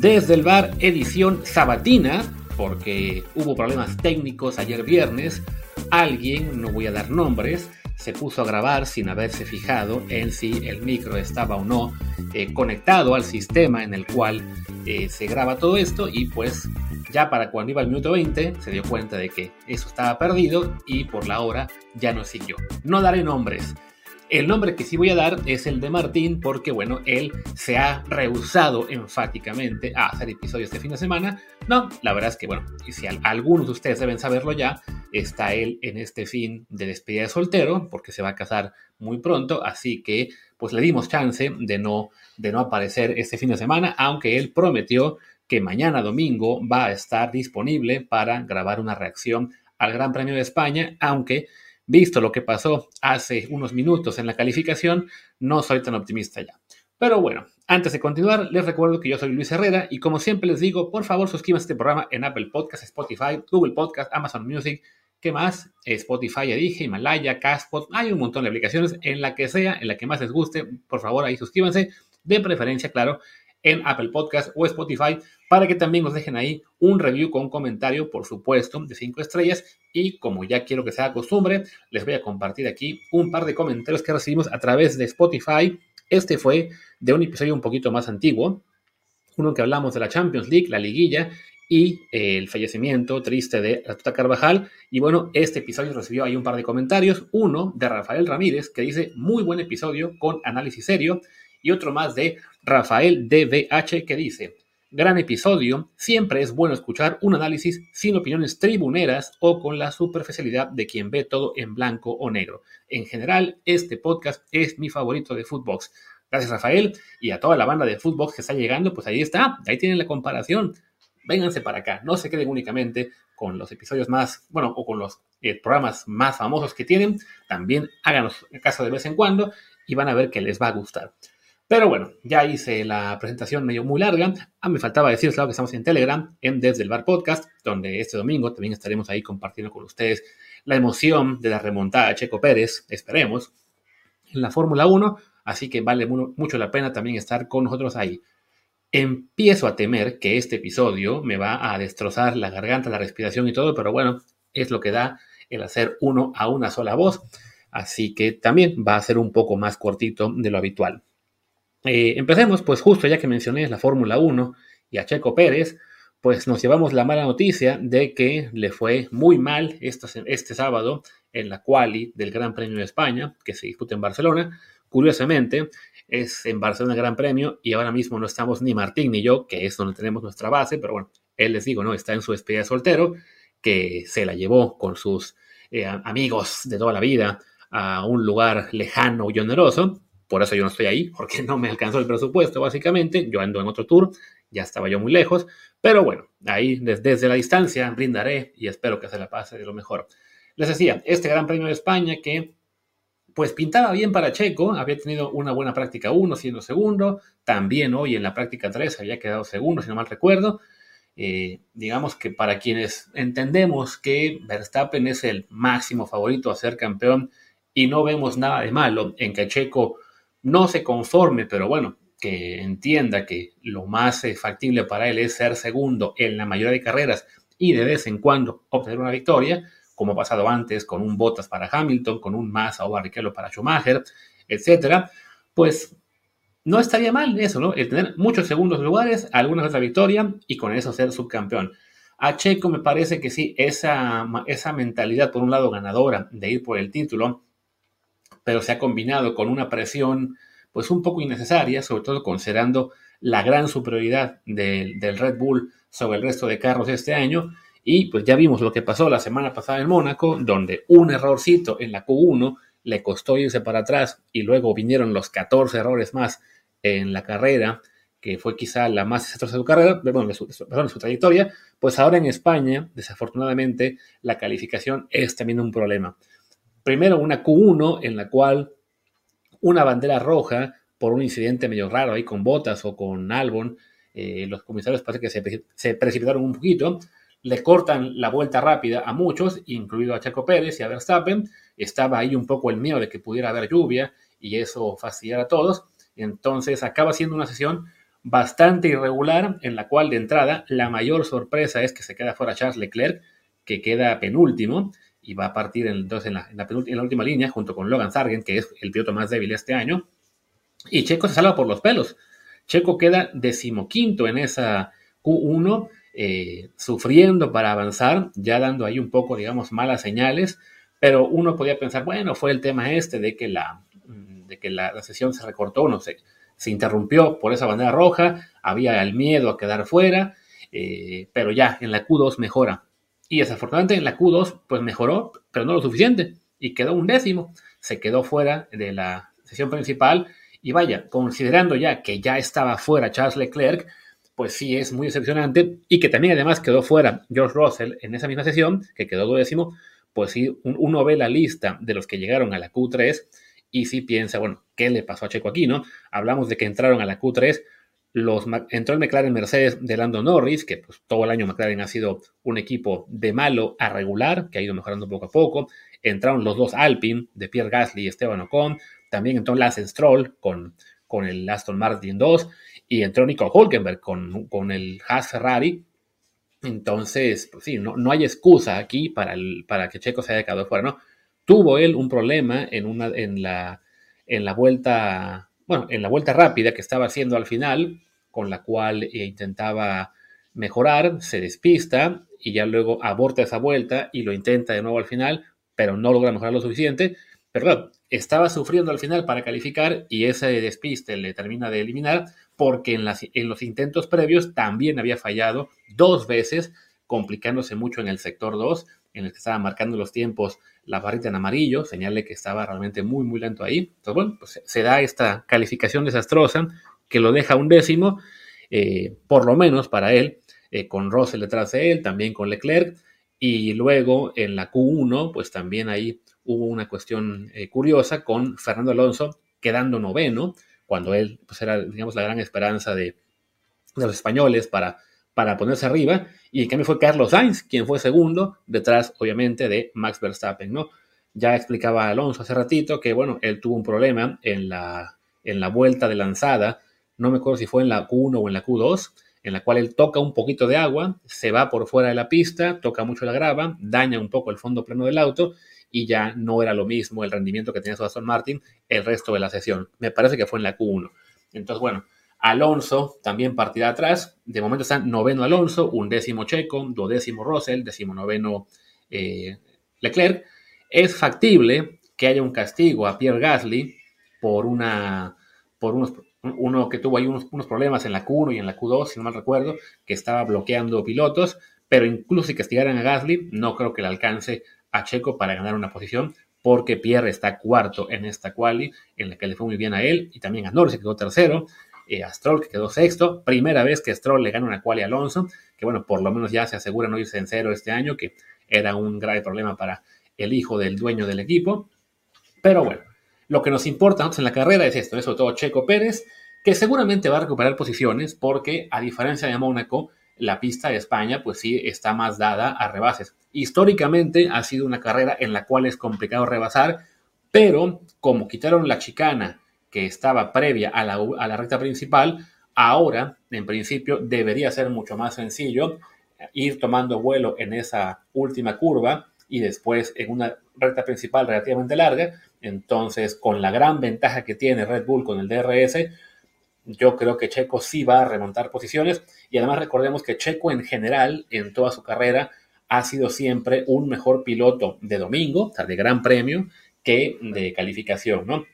Desde el bar edición sabatina, porque hubo problemas técnicos ayer viernes, alguien, no voy a dar nombres, se puso a grabar sin haberse fijado en si el micro estaba o no eh, conectado al sistema en el cual eh, se graba todo esto y pues ya para cuando iba al minuto 20 se dio cuenta de que eso estaba perdido y por la hora ya no siguió. No daré nombres. El nombre que sí voy a dar es el de Martín porque, bueno, él se ha rehusado enfáticamente a hacer episodios este fin de semana. No, la verdad es que, bueno, si algunos de ustedes deben saberlo ya, está él en este fin de despedida de soltero porque se va a casar muy pronto, así que pues le dimos chance de no, de no aparecer este fin de semana, aunque él prometió que mañana domingo va a estar disponible para grabar una reacción al Gran Premio de España, aunque visto lo que pasó hace unos minutos en la calificación, no soy tan optimista ya. Pero bueno, antes de continuar, les recuerdo que yo soy Luis Herrera y como siempre les digo, por favor suscríbanse a este programa en Apple Podcasts, Spotify, Google Podcasts, Amazon Music, ¿qué más? Spotify, ya dije, Himalaya, Castpod, hay un montón de aplicaciones, en la que sea, en la que más les guste, por favor ahí suscríbanse, de preferencia, claro, en Apple Podcast o Spotify para que también nos dejen ahí un review con comentario, por supuesto, de 5 estrellas. Y como ya quiero que sea costumbre, les voy a compartir aquí un par de comentarios que recibimos a través de Spotify. Este fue de un episodio un poquito más antiguo, uno que hablamos de la Champions League, la liguilla y eh, el fallecimiento triste de Ratuta Carvajal. Y bueno, este episodio recibió ahí un par de comentarios. Uno de Rafael Ramírez, que dice, muy buen episodio con análisis serio. Y otro más de Rafael DBH que dice, gran episodio, siempre es bueno escuchar un análisis sin opiniones tribuneras o con la superficialidad de quien ve todo en blanco o negro. En general, este podcast es mi favorito de Footbox. Gracias Rafael y a toda la banda de Footbox que está llegando, pues ahí está, ahí tienen la comparación. Vénganse para acá, no se queden únicamente con los episodios más, bueno, o con los eh, programas más famosos que tienen, también háganos caso de vez en cuando y van a ver que les va a gustar. Pero bueno, ya hice la presentación medio muy larga. Ah, me faltaba decirles claro que estamos en Telegram, en Desde el Bar Podcast, donde este domingo también estaremos ahí compartiendo con ustedes la emoción de la remontada a Checo Pérez, esperemos, en la Fórmula 1. Así que vale mucho la pena también estar con nosotros ahí. Empiezo a temer que este episodio me va a destrozar la garganta, la respiración y todo, pero bueno, es lo que da el hacer uno a una sola voz. Así que también va a ser un poco más cortito de lo habitual. Eh, empecemos, pues justo ya que mencioné la Fórmula 1 y a Checo Pérez, pues nos llevamos la mala noticia de que le fue muy mal este, sábado en la quali del Gran Premio de España, que se disputa en Barcelona. Curiosamente, es en Barcelona el Gran Premio y ahora mismo no estamos ni Martín ni yo, que es donde tenemos nuestra base, pero bueno, él les digo, ¿no? Está en su despedida soltero, que se la llevó con sus eh, amigos de toda la vida a un lugar lejano y oneroso, por eso yo no estoy ahí, porque no me alcanzó el presupuesto, básicamente. Yo ando en otro tour, ya estaba yo muy lejos. Pero bueno, ahí desde, la distancia brindaré y espero que se la pase de lo mejor. Les decía, este Gran Premio de España que pues pintaba bien para Checo, había tenido una buena práctica 1 siendo segundo, también hoy en la práctica 3 había quedado segundo, si no mal recuerdo. Eh, digamos que para quienes entendemos que Verstappen es el máximo favorito a ser campeón y no vemos nada de malo en que Checo no se conforme, pero bueno, que entienda que lo más eh, factible para él es ser segundo en la mayoría de carreras y de vez en cuando obtener una victoria, como ha pasado antes con un Bottas para Hamilton, con un Massa o Barrichello para Schumacher, etcétera, pues no estaría mal eso, ¿no? El tener muchos segundos lugares, alguna otra victoria y con eso ser subcampeón. A Checo me parece que sí, esa, esa mentalidad, por un lado, ganadora de ir por el título, pero se ha combinado con una presión pues un poco innecesaria, sobre todo considerando la gran superioridad del, Red Bull sobre el resto de carros este año. Y pues ya vimos lo que pasó la semana pasada en Mónaco, donde un errorcito en la Q1 le costó irse para atrás y luego vinieron los 14 errores más en la carrera, que fue quizá la más desastrosa de su carrera, de su, perdón, de su trayectoria, pues ahora en España, desafortunadamente, la calificación es también un problema primero una Q1 en la cual una bandera roja por un incidente medio raro ahí con Botas o con Albon, eh, los comisarios parece que se, precipitaron un poquito, le cortan la vuelta rápida a muchos, incluido a Chaco Pérez y a Verstappen, estaba ahí un poco el miedo de que pudiera haber lluvia y eso fastidiar a todos, entonces acaba siendo una sesión bastante irregular, en la cual de entrada la mayor sorpresa es que se queda fuera Charles Leclerc, que queda penúltimo y va a partir entonces en la, en la, última línea junto con Logan Sargent, que es el piloto más débil este año. Y Checo se salva por los pelos. Checo queda decimoquinto en esa Q1, eh, sufriendo para avanzar, ya dando ahí un poco, digamos, malas señales, pero uno podía pensar, bueno, fue el tema este de que la, de que la, sesión se recortó, no sé, se interrumpió por esa bandera roja, había el miedo a quedar fuera, eh, pero ya en la Q2 mejora. Y desafortunadamente en la Q2 pues mejoró, pero no lo suficiente, y quedó un décimo, se quedó fuera de la sesión principal, y vaya, considerando ya que ya estaba fuera Charles Leclerc, pues sí es muy decepcionante, y que también además quedó fuera George Russell en esa misma sesión, que quedó décimo, pues sí, uno ve la lista de los que llegaron a la Q3 y si piensa, bueno, ¿qué le pasó a Checo aquí, no? Hablamos de que entraron a la Q3, los, entró el McLaren Mercedes de Lando Norris, que pues todo el año McLaren ha sido un equipo de malo a regular, que ha ido mejorando poco a poco. Entraron los dos Alpine de Pierre Gasly y Esteban Ocon. También entró Lance Stroll con, con el Aston Martin 2 y entró Nico Hulkenberg con, con el Haas Ferrari. Entonces, pues sí, no, no hay excusa aquí para, el, para que Checo se haya quedado fuera, ¿no? Tuvo él un problema en, una, en, la, en la vuelta, bueno, en la vuelta rápida que estaba haciendo al final, con la cual eh, intentaba mejorar, se despista y ya luego aborta esa vuelta y lo intenta de nuevo al final, pero no logra mejorar lo suficiente. Pero estaba sufriendo al final para calificar y ese despiste le termina de eliminar porque en, las, en los intentos previos también había fallado dos veces, complicándose mucho en el sector 2, en el que estaba marcando los tiempos la barrita en amarillo, señal que estaba realmente muy, muy lento ahí. Entonces, bueno, pues se da esta calificación desastrosa que lo deja un décimo, eh, por lo menos para él, eh, con Russell detrás de él, también con Leclerc, y luego en la Q1, pues también ahí hubo una cuestión eh, curiosa con Fernando Alonso quedando noveno, cuando él pues era, digamos, la gran esperanza de los españoles para para ponerse arriba, y en cambio fue Carlos Sainz quien fue segundo, detrás obviamente de Max Verstappen, ¿no? Ya explicaba Alonso hace ratito que, bueno, él tuvo un problema en la, en la vuelta de lanzada, no me acuerdo si fue en la Q1 o en la Q2, en la cual él toca un poquito de agua, se va por fuera de la pista, toca mucho la grava, daña un poco el fondo plano del auto y ya no era lo mismo el rendimiento que tenía su Aston Martin el resto de la sesión. Me parece que fue en la Q1. Entonces, bueno, Alonso también partida atrás. De momento está noveno Alonso, un décimo Checo, duodécimo Russell, décimo noveno eh, Leclerc. Es factible que haya un castigo a Pierre Gasly por una por unos uno que tuvo ahí unos, unos, problemas en la Q1 y en la Q2, si no mal recuerdo, que estaba bloqueando pilotos, pero incluso si castigaran a Gasly, no creo que le alcance a Checo para ganar una posición, porque Pierre está cuarto en esta quali, en la que le fue muy bien a él, y también a Norris, que quedó tercero, eh, a Stroll, que quedó sexto. Primera vez que Stroll le gana una quali a Alonso, que bueno, por lo menos ya se asegura no irse en cero este año, que era un grave problema para el hijo del dueño del equipo. Pero bueno, lo que nos importa en la carrera es esto, es sobre todo Checo Pérez, que seguramente va a recuperar posiciones porque a diferencia de Mónaco, la pista de España pues sí está más dada a rebases. Históricamente ha sido una carrera en la cual es complicado rebasar, pero como quitaron la chicana que estaba previa a la, recta principal, ahora, en principio, debería ser mucho más sencillo ir tomando vuelo en esa última curva y después en una recta principal relativamente larga. Entonces, con la gran ventaja que tiene Red Bull con el DRS, yo creo que Checo sí va a remontar posiciones y además recordemos que Checo en general en toda su carrera ha sido siempre un mejor piloto de domingo, o sea, de gran premio, que de calificación, ¿no?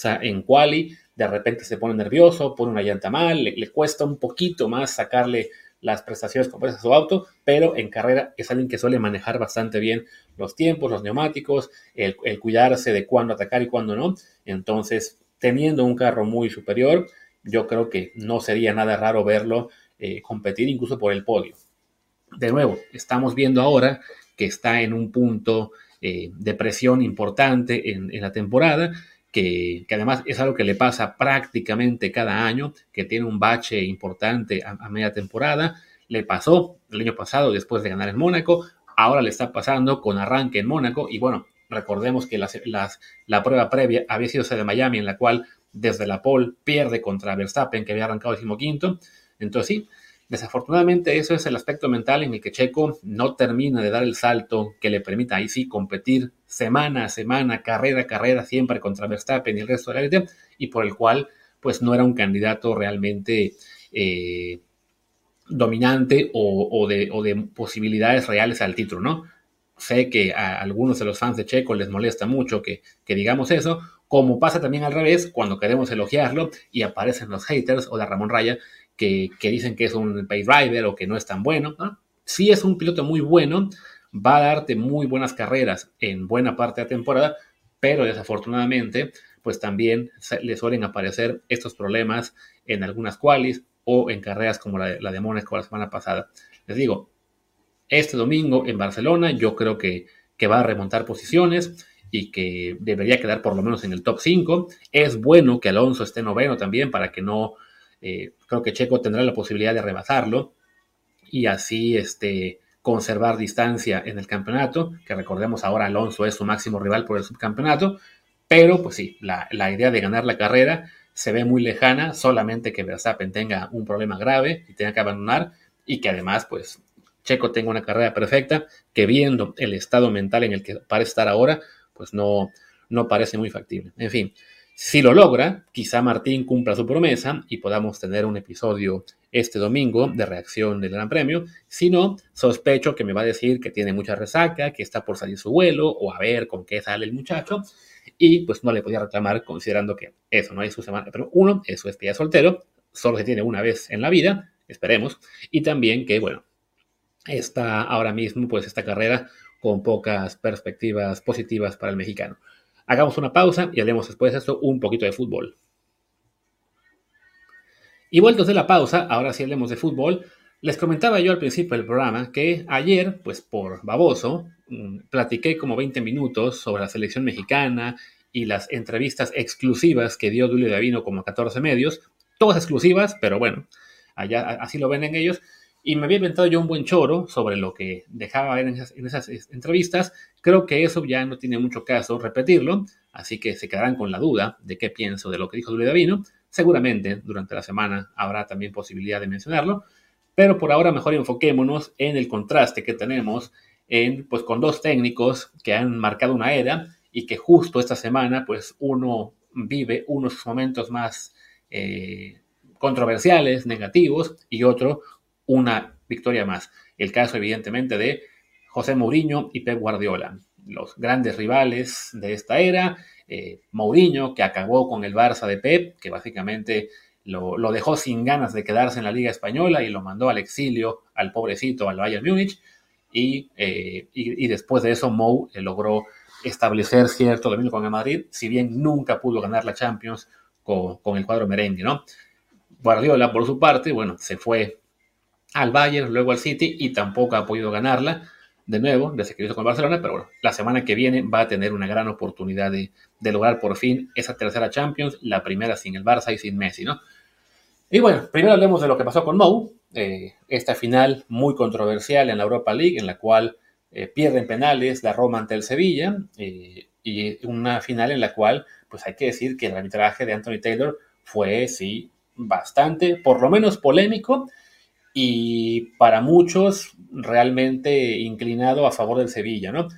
Sea, en quali de repente se pone nervioso, pone una llanta mal, le, cuesta un poquito más sacarle las prestaciones completas a su auto, pero en carrera es alguien que suele manejar bastante bien los tiempos, los neumáticos, el, cuidarse de cuándo atacar y cuándo no. Entonces, teniendo un carro muy superior, yo creo que no sería nada raro verlo eh, competir incluso por el podio. De nuevo, estamos viendo ahora que está en un punto eh, de presión importante en la temporada que, además es algo que le pasa prácticamente cada año, que tiene un bache importante a, media temporada. Le pasó el año pasado después de ganar en Mónaco, ahora le está pasando con arranque en Mónaco y bueno, recordemos que las, la prueba previa había sido esa de Miami en la cual desde la pole pierde contra Verstappen, que había arrancado quinto. Entonces sí, desafortunadamente eso es el aspecto mental en el que Checo no termina de dar el salto que le permita ahí sí competir semana a semana, carrera a carrera, siempre contra Verstappen y el resto de la élite, y por el cual pues no era un candidato realmente eh, dominante o, de, posibilidades reales al título, ¿no? Sé que a algunos de los fans de Checo les molesta mucho que, que digamos eso, como pasa también al revés cuando queremos elogiarlo y aparecen los haters o la Ramón Raya que, que dicen que es un pay driver o que no es tan bueno. ¿no? Sí es un piloto muy bueno, va a darte muy buenas carreras en buena parte de la temporada, pero desafortunadamente pues también le suelen aparecer estos problemas en algunas qualis o en carreras como la, la de Mónaco la semana pasada. Les digo, este domingo en Barcelona yo creo que, que va a remontar posiciones y que debería quedar por lo menos en el top 5. Es bueno que Alonso esté noveno también para que no, eh, creo que Checo tendrá la posibilidad de rebasarlo y así este, conservar distancia en el campeonato, que recordemos ahora Alonso es su máximo rival por el subcampeonato, pero pues sí, la, la idea de ganar la carrera se ve muy lejana, solamente que Verstappen tenga un problema grave y tenga que abandonar y que además pues Checo tenga una carrera perfecta, que viendo el estado mental en el que parece estar ahora, pues no, no parece muy factible. En fin, si lo logra, quizá Martín cumpla su promesa y podamos tener un episodio este domingo de reacción del Gran Premio. Si no, sospecho que me va a decir que tiene mucha resaca, que está por salir su vuelo o a ver con qué sale el muchacho. Y pues no le podía reclamar considerando que eso no es su semana. Pero uno, es que soltero, solo se tiene una vez en la vida, esperemos. Y también que, bueno, está ahora mismo, pues esta carrera con pocas perspectivas positivas para el mexicano. Hagamos una pausa y hablemos después de esto un poquito de fútbol. Y vueltos de la pausa, ahora sí hablemos de fútbol. Les comentaba yo al principio del programa que ayer, pues por baboso, mm, platiqué como 20 minutos sobre la selección mexicana y las entrevistas exclusivas que dio Julio Davino como 14 medios, todas exclusivas, pero bueno, así lo ven en ellos. Y me había inventado yo un buen choro sobre lo que dejaba ver en esas, entrevistas. Creo que eso ya no tiene mucho caso repetirlo, así que se quedarán con la duda de qué pienso de lo que dijo Julio Davino. Seguramente durante la semana habrá también posibilidad de mencionarlo, pero por ahora mejor enfoquémonos en el contraste que tenemos en, pues, con dos técnicos que han marcado una era y que justo esta semana pues uno vive unos momentos más eh, controversiales, negativos, y otro una victoria más. El caso, evidentemente, de José Mourinho y Pep Guardiola, los grandes rivales de esta era. Eh, Mourinho, que acabó con el Barça de Pep, que básicamente lo, dejó sin ganas de quedarse en la Liga Española y lo mandó al exilio, al pobrecito, al Bayern Múnich. Y, eh, y, después de eso, Mou eh, logró establecer cierto dominio con el Madrid, si bien nunca pudo ganar la Champions con, con el cuadro merengue, ¿no? Guardiola, por su parte, bueno, se fue al Bayern, luego al City y tampoco ha podido ganarla de nuevo desde que hizo con Barcelona, pero bueno, la semana que viene va a tener una gran oportunidad de, lograr por fin esa tercera Champions, la primera sin el Barça y sin Messi, ¿no? Y bueno, primero hablemos de lo que pasó con Mou, eh, esta final muy controversial en la Europa League, en la cual eh, pierden penales la Roma ante el Sevilla, eh, y una final en la cual, pues hay que decir que el arbitraje de Anthony Taylor fue, sí, bastante, por lo menos polémico, y para muchos realmente inclinado a favor del Sevilla, ¿no?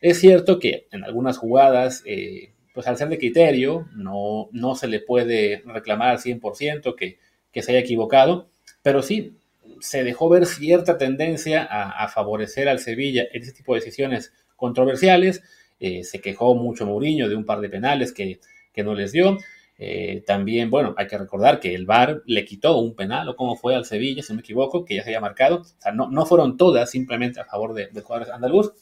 Es cierto que en algunas jugadas, eh, pues al ser de criterio, no, no se le puede reclamar al 100% que, que se haya equivocado, pero sí se dejó ver cierta tendencia a, favorecer al Sevilla en ese tipo de decisiones controversiales. Eh, se quejó mucho Mourinho de un par de penales que, que no les dio. Eh, también, bueno, hay que recordar que el VAR le quitó un penal, o como fue al Sevilla, si no me equivoco, que ya se había marcado. O sea, no, no fueron todas simplemente a favor de, de jugadores andaluz,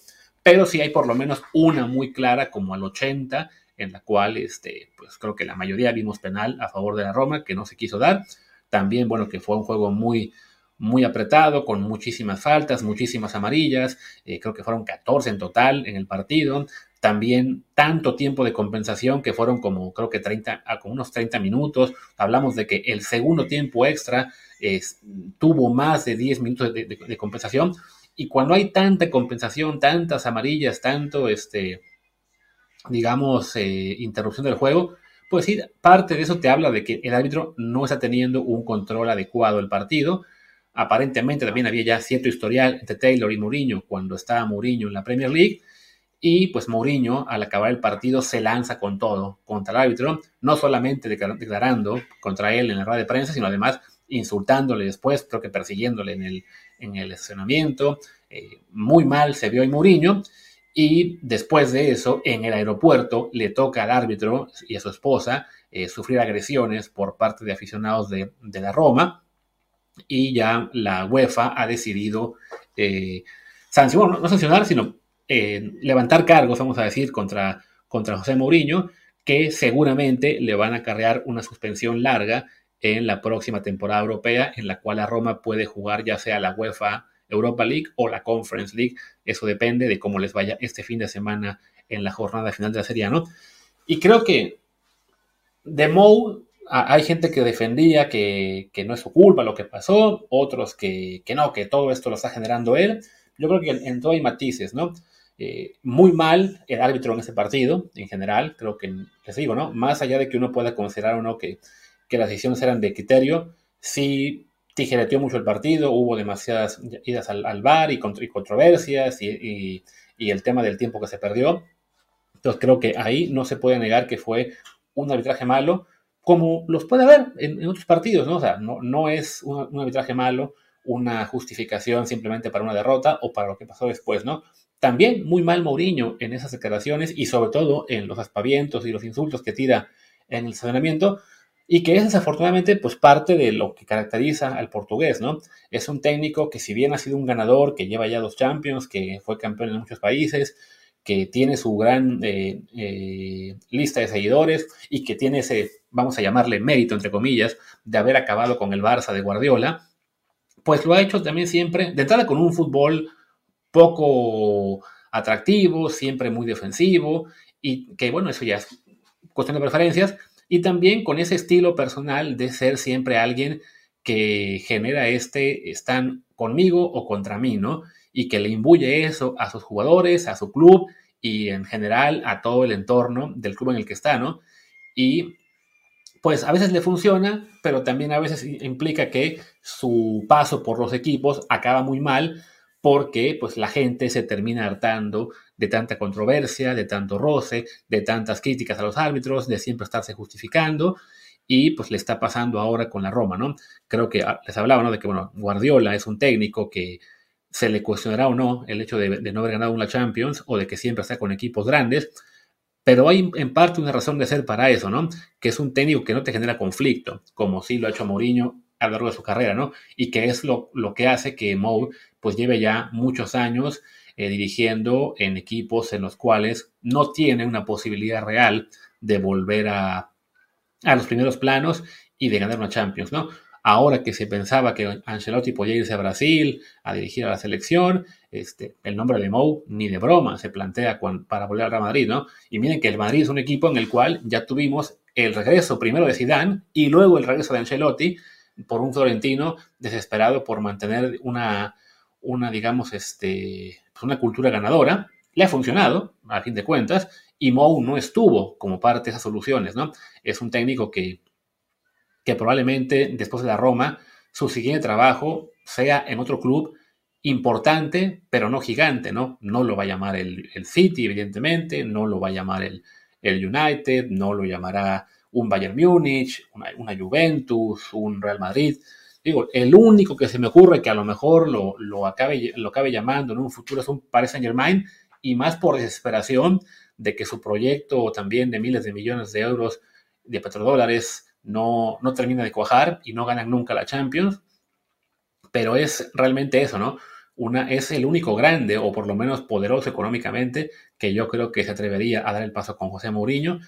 pero sí hay por lo menos una muy clara, como al 80, en la cual, este, pues creo que la mayoría vimos penal a favor de la Roma, que no se quiso dar. También, bueno, que fue un juego muy, muy apretado, con muchísimas faltas, muchísimas amarillas, eh, creo que fueron 14 en total en el partido, también tanto tiempo de compensación que fueron como creo que 30, a como unos 30 minutos. Hablamos de que el segundo tiempo extra tuvo más de 10 minutos de, compensación. Y cuando hay tanta compensación, tantas amarillas, tanto, este, digamos, eh, interrupción del juego, pues sí, parte de eso te habla de que el árbitro no está teniendo un control adecuado del partido. Aparentemente también había ya cierto historial entre Taylor y Mourinho cuando estaba Mourinho en la Premier League. Y pues Mourinho, al acabar el partido, se lanza con todo contra el árbitro, no solamente declarando contra él en la rueda de prensa, sino además insultándole después, creo que persiguiéndole en el, en el estacionamiento. Eh, muy mal se vio en Mourinho. Y después de eso, en el aeropuerto, le toca al árbitro y a su esposa eh, sufrir agresiones por parte de aficionados de, la Roma. Y ya la UEFA ha decidido eh, sancionar, no sancionar, sino levantar cargos, vamos a decir, contra, contra José Mourinho, que seguramente le van a acarrear una suspensión larga en la próxima temporada europea, en la cual la Roma puede jugar ya sea la UEFA Europa League o la Conference League. Eso depende de cómo les vaya este fin de semana en la jornada final de la Serie, ¿no? Y creo que de Mou hay gente que defendía que, no es su culpa lo que pasó, otros que, no, que todo esto lo está generando él. Yo creo que en todo hay matices, ¿no? Eh, muy mal el árbitro en ese partido, en general, creo que, les digo, ¿no? Más allá de que uno pueda considerar o no que, que las decisiones eran de criterio, sí tijereteó mucho el partido, hubo demasiadas idas al, bar y, controversias y, el tema del tiempo que se perdió. Entonces creo que ahí no se puede negar que fue un arbitraje malo, como los puede haber en, otros partidos, ¿no? O sea, no, es un, arbitraje malo una justificación simplemente para una derrota o para lo que pasó después, ¿no? También muy mal Mourinho en esas declaraciones y sobre todo en los aspavientos y los insultos que tira en el saneamiento y que es desafortunadamente pues parte de lo que caracteriza al portugués, ¿no? Es un técnico que si bien ha sido un ganador, que lleva ya dos Champions, que fue campeón en muchos países, que tiene su gran eh, eh, lista de seguidores y que tiene ese, vamos a llamarle mérito, entre comillas, de haber acabado con el Barça de Guardiola, pues lo ha hecho también siempre, de entrada con un fútbol poco atractivo, siempre muy defensivo, y que bueno, eso ya es cuestión de preferencias, y también con ese estilo personal de ser siempre alguien que genera este, están conmigo o contra mí, ¿no? Y que le imbuye eso a sus jugadores, a su club y en general a todo el entorno del club en el que está, ¿no? Y pues a veces le funciona, pero también a veces implica que su paso por los equipos acaba muy mal porque pues la gente se termina hartando de tanta controversia, de tanto roce, de tantas críticas a los árbitros, de siempre estarse justificando y pues le está pasando ahora con la Roma, ¿no? Creo que ah, les hablaba, ¿no? De que, bueno, Guardiola es un técnico que se le cuestionará o no el hecho de, no haber ganado una Champions o de que siempre está con equipos grandes, pero hay en parte una razón de ser para eso, ¿no? Que es un técnico que no te genera conflicto, como sí lo ha hecho Mourinho a lo largo de su carrera, ¿no? Y que es lo, lo que hace que Mou pues lleve ya muchos años eh, dirigiendo en equipos en los cuales no tiene una posibilidad real de volver a, a los primeros planos y de ganar una Champions, ¿no? Ahora que se pensaba que Ancelotti podía irse a Brasil a dirigir a la selección, este, el nombre de Mou ni de broma se plantea para volver al Real Madrid, ¿no? Y miren que el Madrid es un equipo en el cual ya tuvimos el regreso primero de Zidane y luego el regreso de Ancelotti por un Florentino desesperado por mantener una, una digamos, este, pues una cultura ganadora. Le ha funcionado, a fin de cuentas, y Mou no estuvo como parte de esas soluciones, ¿no? Es un técnico que, que probablemente después de la Roma, su siguiente trabajo sea en otro club importante, pero no gigante, ¿no? No lo va a llamar el, City, evidentemente, no lo va a llamar el, el United, no lo llamará un Bayern Múnich, una, Juventus, un Real Madrid. Digo, el único que se me ocurre que a lo mejor lo, lo, acabe, lo acabe llamando en un futuro es un Paris Saint Germain y más por desesperación de que su proyecto también de miles de millones de euros de petrodólares no, no termina de cuajar y no ganan nunca la Champions. Pero es realmente eso, ¿no? Una, es el único grande o por lo menos poderoso económicamente que yo creo que se atrevería a dar el paso con José Mourinho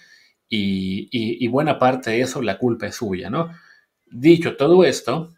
y, buena parte de eso la culpa es suya, ¿no? Dicho todo esto,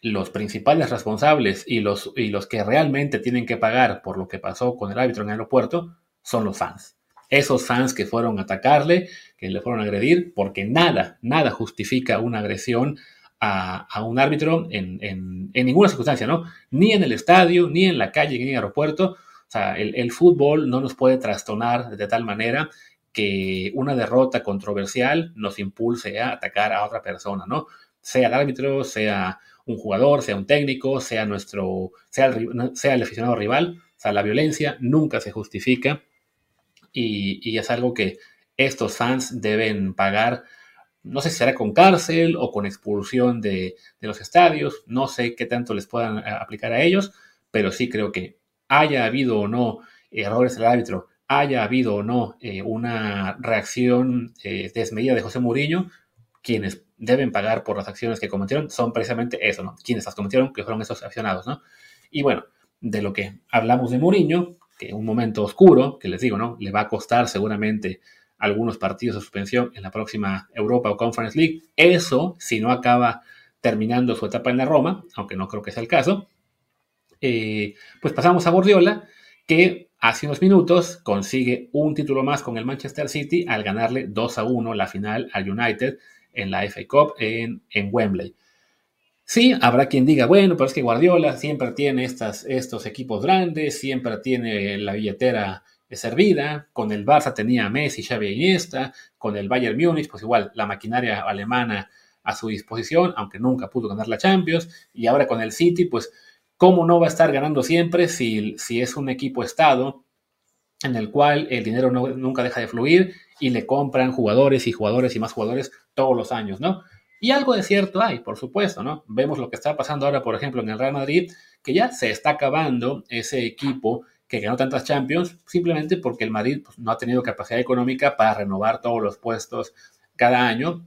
los principales responsables y los, y los que realmente tienen que pagar por lo que pasó con el árbitro en el aeropuerto son los fans. Esos fans que fueron a atacarle, que le fueron a agredir, porque nada, nada justifica una agresión a, un árbitro en, en, ninguna circunstancia, ¿no? Ni en el estadio, ni en la calle, ni en el aeropuerto. O sea, el, el fútbol no nos puede trastornar de tal manera que una derrota controversial nos impulse a atacar a otra persona, ¿no? Sea el árbitro, sea un jugador, sea un técnico, sea nuestro, sea el, aficionado rival. O sea, la violencia nunca se justifica y, es algo que estos fans deben pagar. No sé si será con cárcel o con expulsión de, los estadios, no sé qué tanto les puedan eh, aplicar a ellos, pero sí creo que haya habido o no errores del árbitro, haya habido o no eh, una reacción eh, desmedida de José Mourinho, quienes deben pagar por las acciones que cometieron son precisamente eso, ¿no? Quienes las cometieron, que fueron esos accionados, ¿no? Y bueno, de lo que hablamos de Mourinho, que un momento oscuro, que les digo, ¿no? Le va a costar seguramente algunos partidos de suspensión en la próxima Europa o Conference League. Eso, si no acaba terminando su etapa en la Roma, aunque no creo que sea el caso, eh, pues pasamos a Guardiola, que hace unos minutos consigue un título más con el Manchester City al ganarle 2 a 1 la final al United en la FA Cup en, Wembley. Sí, habrá quien diga, bueno, pero es que Guardiola siempre tiene estas, estos equipos grandes, siempre tiene la billetera servida, con el Barça tenía a Messi, Xavi e Iniesta, con el Bayern Múnich, pues igual la maquinaria alemana a su disposición, aunque nunca pudo ganar la Champions, y ahora con el City, pues cómo no va a estar ganando siempre si, si es un equipo estado en el cual el dinero nunca deja de fluir y le compran jugadores y jugadores y más jugadores todos los años, ¿no? Y algo de cierto hay, por supuesto, ¿no? Vemos lo que está pasando ahora, por ejemplo, en el Real Madrid, que ya se está acabando ese equipo que ganó tantas Champions, simplemente porque el Madrid pues, no ha tenido capacidad económica para renovar todos los puestos cada año.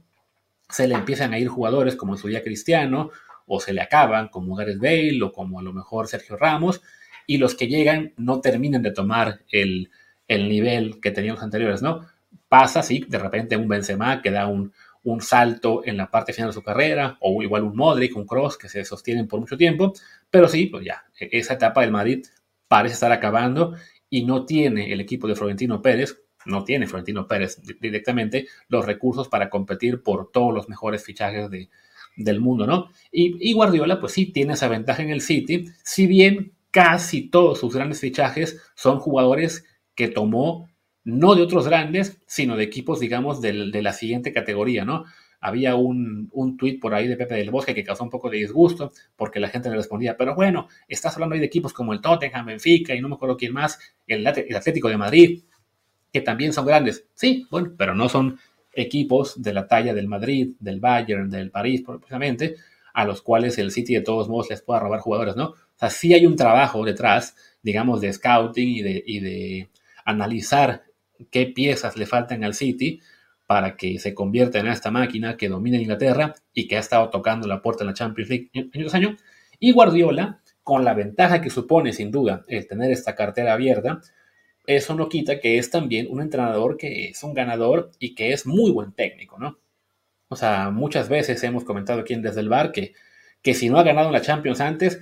Se le empiezan a ir jugadores como en su día Cristiano, o se le acaban, como Gareth Bale, o como a lo mejor Sergio Ramos, y los que llegan no terminan de tomar el, el nivel que tenían los anteriores, ¿no? pasa, sí, de repente un Benzema que da un, un salto en la parte final de su carrera, o igual un Modric, un Cross, que se sostienen por mucho tiempo, pero sí, pues ya, e-, esa etapa del Madrid parece estar acabando y no tiene el equipo de Florentino Pérez, no tiene Florentino Pérez directamente los recursos para competir por todos los mejores fichajes de, del mundo, ¿no? Y, Guardiola, pues sí, tiene esa ventaja en el City, si bien casi todos sus grandes fichajes son jugadores que tomó no de otros grandes, sino de equipos, digamos, de la siguiente categoría, ¿no? Había un, un tuit por ahí de Pepe del Bosque que causó un poco de disgusto porque la gente le respondía, pero bueno, estás hablando ahí de equipos como el Tottenham, Benfica y no me acuerdo quién más, el, el Atlético de Madrid, que también son grandes. Sí, bueno, pero no son equipos de la talla del Madrid, del Bayern, del París, precisamente, a los cuales el City de todos modos les pueda robar jugadores, ¿no? O sea, sí hay un trabajo detrás, digamos, de scouting y de, y de analizar qué piezas le faltan al City para que se convierta en esta máquina que domina Inglaterra y que ha estado tocando la puerta en la Champions League en dos años. Y Guardiola, con la ventaja que supone sin duda el tener esta cartera abierta, eso no quita que es también un entrenador que es un ganador y que es muy buen técnico, ¿no? O sea, muchas veces hemos comentado aquí en Desde el Bar que, que si no ha ganado en la Champions antes,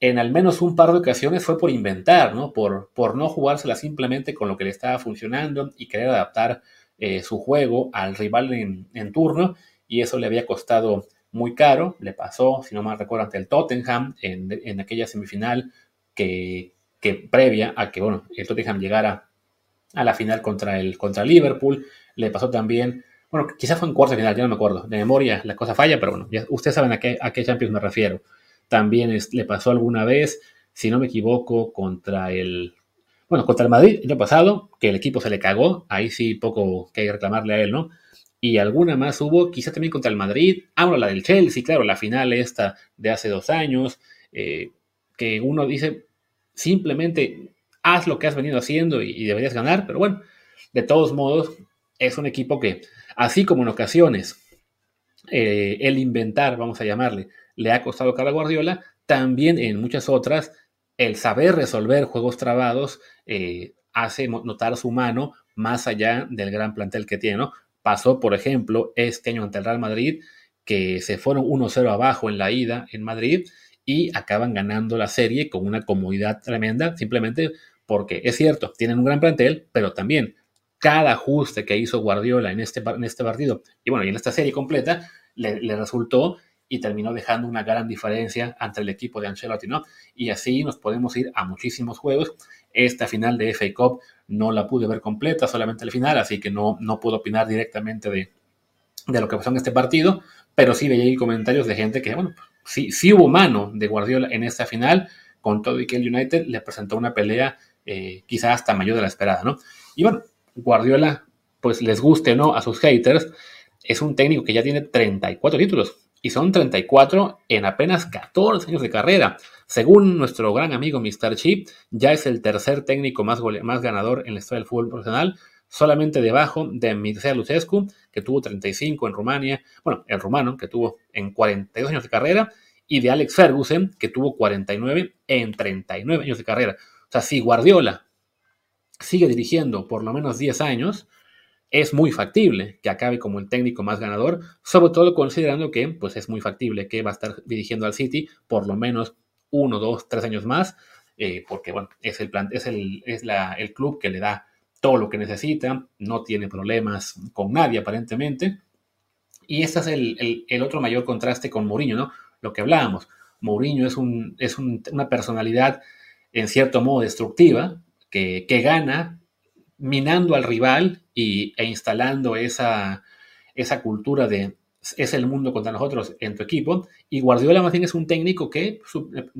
en al menos un par de ocasiones fue por inventar, ¿no? Por, por no jugársela simplemente con lo que le estaba funcionando y querer adaptar eh, su juego al rival en, turno y eso le había costado muy caro. Le pasó, si no mal recuerdo, ante el Tottenham en, aquella semifinal que, que, previa a que, bueno, el Tottenham llegara a la final contra el contra Liverpool. Le pasó también, bueno, quizás fue en cuarto final, ya no me acuerdo. De memoria la cosa falla, pero bueno, ya, ustedes saben a qué, a qué Champions me refiero. También le pasó alguna vez, si no me equivoco, contra el, bueno, contra el Madrid el año pasado, que el equipo se le cagó, ahí sí poco que reclamarle a él, ¿no? Y alguna más hubo, quizá también contra el Madrid, ah, la del Chelsea, claro, la final esta de hace dos años, eh, que uno dice, simplemente haz lo que has venido haciendo y, deberías ganar, pero bueno, de todos modos, es un equipo que, así como en ocasiones, eh, el inventar, vamos a llamarle, le ha costado cara Guardiola, también en muchas otras el saber resolver juegos trabados eh, hace notar su mano más allá del gran plantel que tiene. ¿no? Pasó, por ejemplo, este año ante el Real Madrid, que se fueron 1-0 abajo en la ida en Madrid y acaban ganando la serie con una comodidad tremenda, simplemente porque es cierto, tienen un gran plantel, pero también cada ajuste que hizo Guardiola en este, en este partido y bueno, y en esta serie completa, le resultó y terminó dejando una gran diferencia ante el equipo de Ancelotti, ¿no? Y así nos podemos ir a muchísimos juegos. Esta final de FA Cup no la pude ver completa, solamente el final, así que no, no puedo opinar directamente de, de lo que pasó en este partido, pero sí veía comentarios de gente que, bueno, sí, sí hubo mano de Guardiola en esta final, con todo y que el United le presentó una pelea eh, quizás hasta mayor de la esperada, ¿no? Y bueno, Guardiola, pues les guste o no a sus haters, es un técnico que ya tiene 34 títulos y son 34 en apenas 14 años de carrera. Según nuestro gran amigo Mr. Chip, ya es el tercer técnico más, más ganador en la historia del fútbol profesional, solamente debajo de Mircea Lucescu, que tuvo 35 en Rumania, bueno, el rumano, que tuvo en 42 años de carrera, y de Alex Ferguson, que tuvo 49 en 39 años de carrera. O sea, si Guardiola sigue dirigiendo por lo menos 10 años, es muy factible que acabe como el técnico más ganador, sobre todo considerando que pues, es muy factible que va a estar dirigiendo al City por lo menos uno, dos, tres años más, eh, porque bueno, es, el, plan, es, el, es la, el club que le da todo lo que necesita, no tiene problemas con nadie aparentemente. Y este es el, otro mayor contraste con Mourinho, ¿no? Lo que hablábamos. Mourinho es, un, es una personalidad en cierto modo destructiva, que, que gana minando al rival y, e instalando esa, esa cultura de es el mundo contra nosotros en tu equipo. Y Guardiola más bien es un técnico que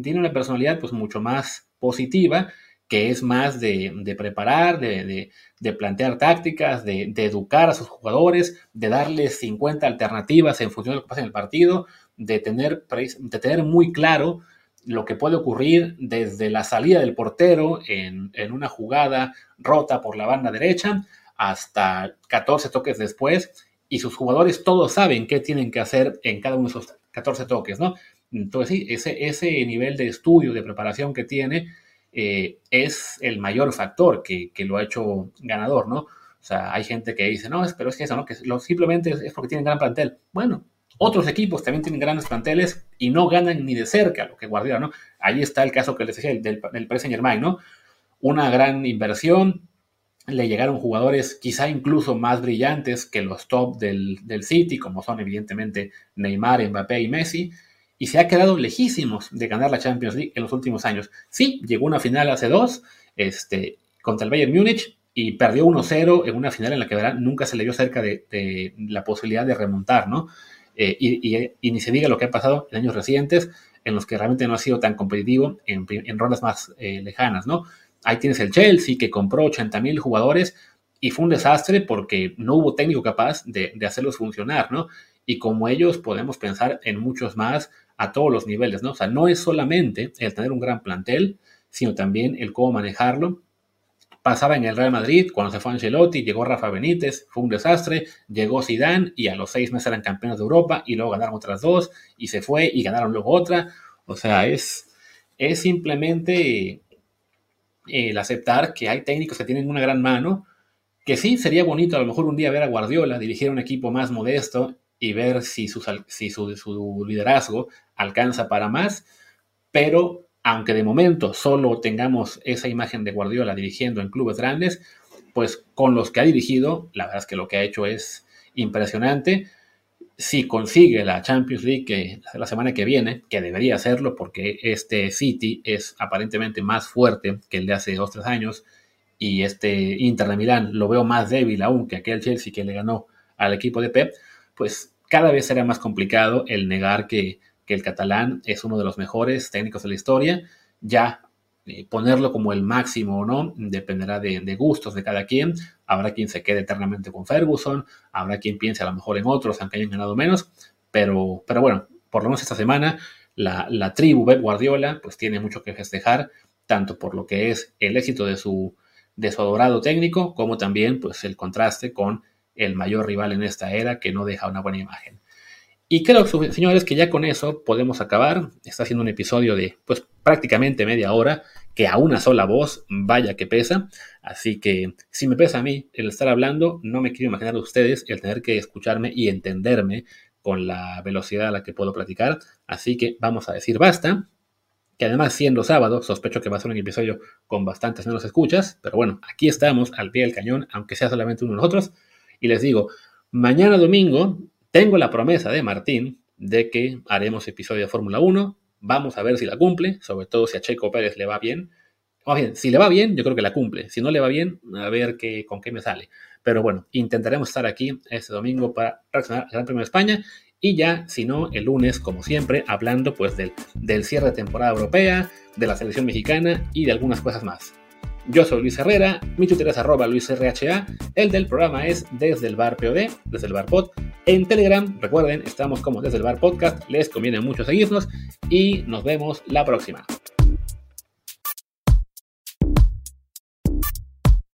tiene una personalidad pues mucho más positiva, que es más de, preparar, de, plantear tácticas, de, educar a sus jugadores, de darles 50 alternativas en función de lo que pasa en el partido, de tener, de tener muy claro lo que puede ocurrir desde la salida del portero en, una jugada rota por la banda derecha hasta 14 toques después y sus jugadores todos saben qué tienen que hacer en cada uno de esos 14 toques, ¿no? Entonces sí, ese, ese nivel de estudio, de preparación que tiene eh, es el mayor factor que, lo ha hecho ganador, ¿no? O sea, hay gente que dice, no, pero es que eso, ¿no? Que simplemente es porque tienen gran plantel. Bueno, otros equipos también tienen grandes planteles y no ganan ni de cerca lo que Guardiola, ¿no? Ahí está el caso que les decía, del, del Paris ¿no? Una gran inversión, le llegaron jugadores quizá incluso más brillantes que los top del, City, como son evidentemente Neymar, Mbappé y Messi, y se ha quedado lejísimos de ganar la Champions League en los últimos años. Sí, llegó a una final hace dos, este, contra el Bayern Múnich, y perdió 1-0 en una final en la que nunca se le dio cerca de, la posibilidad de remontar, ¿no? Eh, y, ni se diga lo que ha pasado en años recientes, en los que realmente no ha sido tan competitivo en, rondas más eh, lejanas, ¿no? Ahí tienes el Chelsea, que compró 80 mil jugadores y fue un desastre porque no hubo técnico capaz de, hacerlos funcionar, ¿no? Y como ellos podemos pensar en muchos más a todos los niveles, ¿no? O sea, no es solamente el tener un gran plantel, sino también el cómo manejarlo pasaba en el Real Madrid, cuando se fue Ancelotti, llegó Rafa Benítez, fue un desastre, llegó Zidane y a los seis meses eran campeones de Europa y luego ganaron otras dos y se fue y ganaron luego otra. O sea, es, es simplemente el aceptar que hay técnicos que tienen una gran mano, que sí, sería bonito a lo mejor un día ver a Guardiola dirigir un equipo más modesto y ver si, si su, su liderazgo alcanza para más, pero aunque de momento solo tengamos esa imagen de Guardiola dirigiendo en clubes grandes, pues con los que ha dirigido, la verdad es que lo que ha hecho es impresionante. Si consigue la Champions League la semana que viene, que debería hacerlo porque este City es aparentemente más fuerte que el de hace dos o tres años, y este Inter de Milán lo veo más débil aún que aquel Chelsea que le ganó al equipo de Pep, pues cada vez será más complicado el negar que que el catalán es uno de los mejores técnicos de la historia. Ya eh, ponerlo como el máximo o no dependerá de, gustos de cada quien. Habrá quien se quede eternamente con Ferguson, habrá quien piense a lo mejor en otros, aunque hayan ganado menos. Pero, pero bueno, por lo menos esta semana la, la tribu Pep Guardiola pues tiene mucho que festejar, tanto por lo que es el éxito de su, de su adorado técnico, como también pues el contraste con el mayor rival en esta era que no deja una buena imagen. Y creo, señores, que ya con eso podemos acabar. Está haciendo un episodio de, pues, prácticamente media hora, que a una sola voz, vaya que pesa. Así que, si me pesa a mí el estar hablando, no me quiero imaginar a ustedes el tener que escucharme y entenderme con la velocidad a la que puedo platicar. Así que vamos a decir basta. Que además, siendo sábado, sospecho que va a ser un episodio con bastantes menos escuchas. Pero bueno, aquí estamos al pie del cañón, aunque sea solamente uno de nosotros. Y les digo, mañana domingo tengo la promesa de Martín de que haremos episodio de Fórmula 1. Vamos a ver si la cumple, sobre todo si a Checo Pérez le va bien. O bien, si le va bien, yo creo que la cumple. Si no le va bien, a ver qué, con qué me sale. Pero bueno, intentaremos estar aquí este domingo para reaccionar al Gran Premio de España. Y ya, si no, el lunes, como siempre, hablando pues del, del cierre de temporada europea, de la selección mexicana y de algunas cosas más. Yo soy Luis Herrera, mi Twitter es arroba luisrha, el del programa es desde el bar POD, desde el bar pod. En Telegram, recuerden, estamos como desde el bar podcast, les conviene mucho seguirnos y nos vemos la próxima.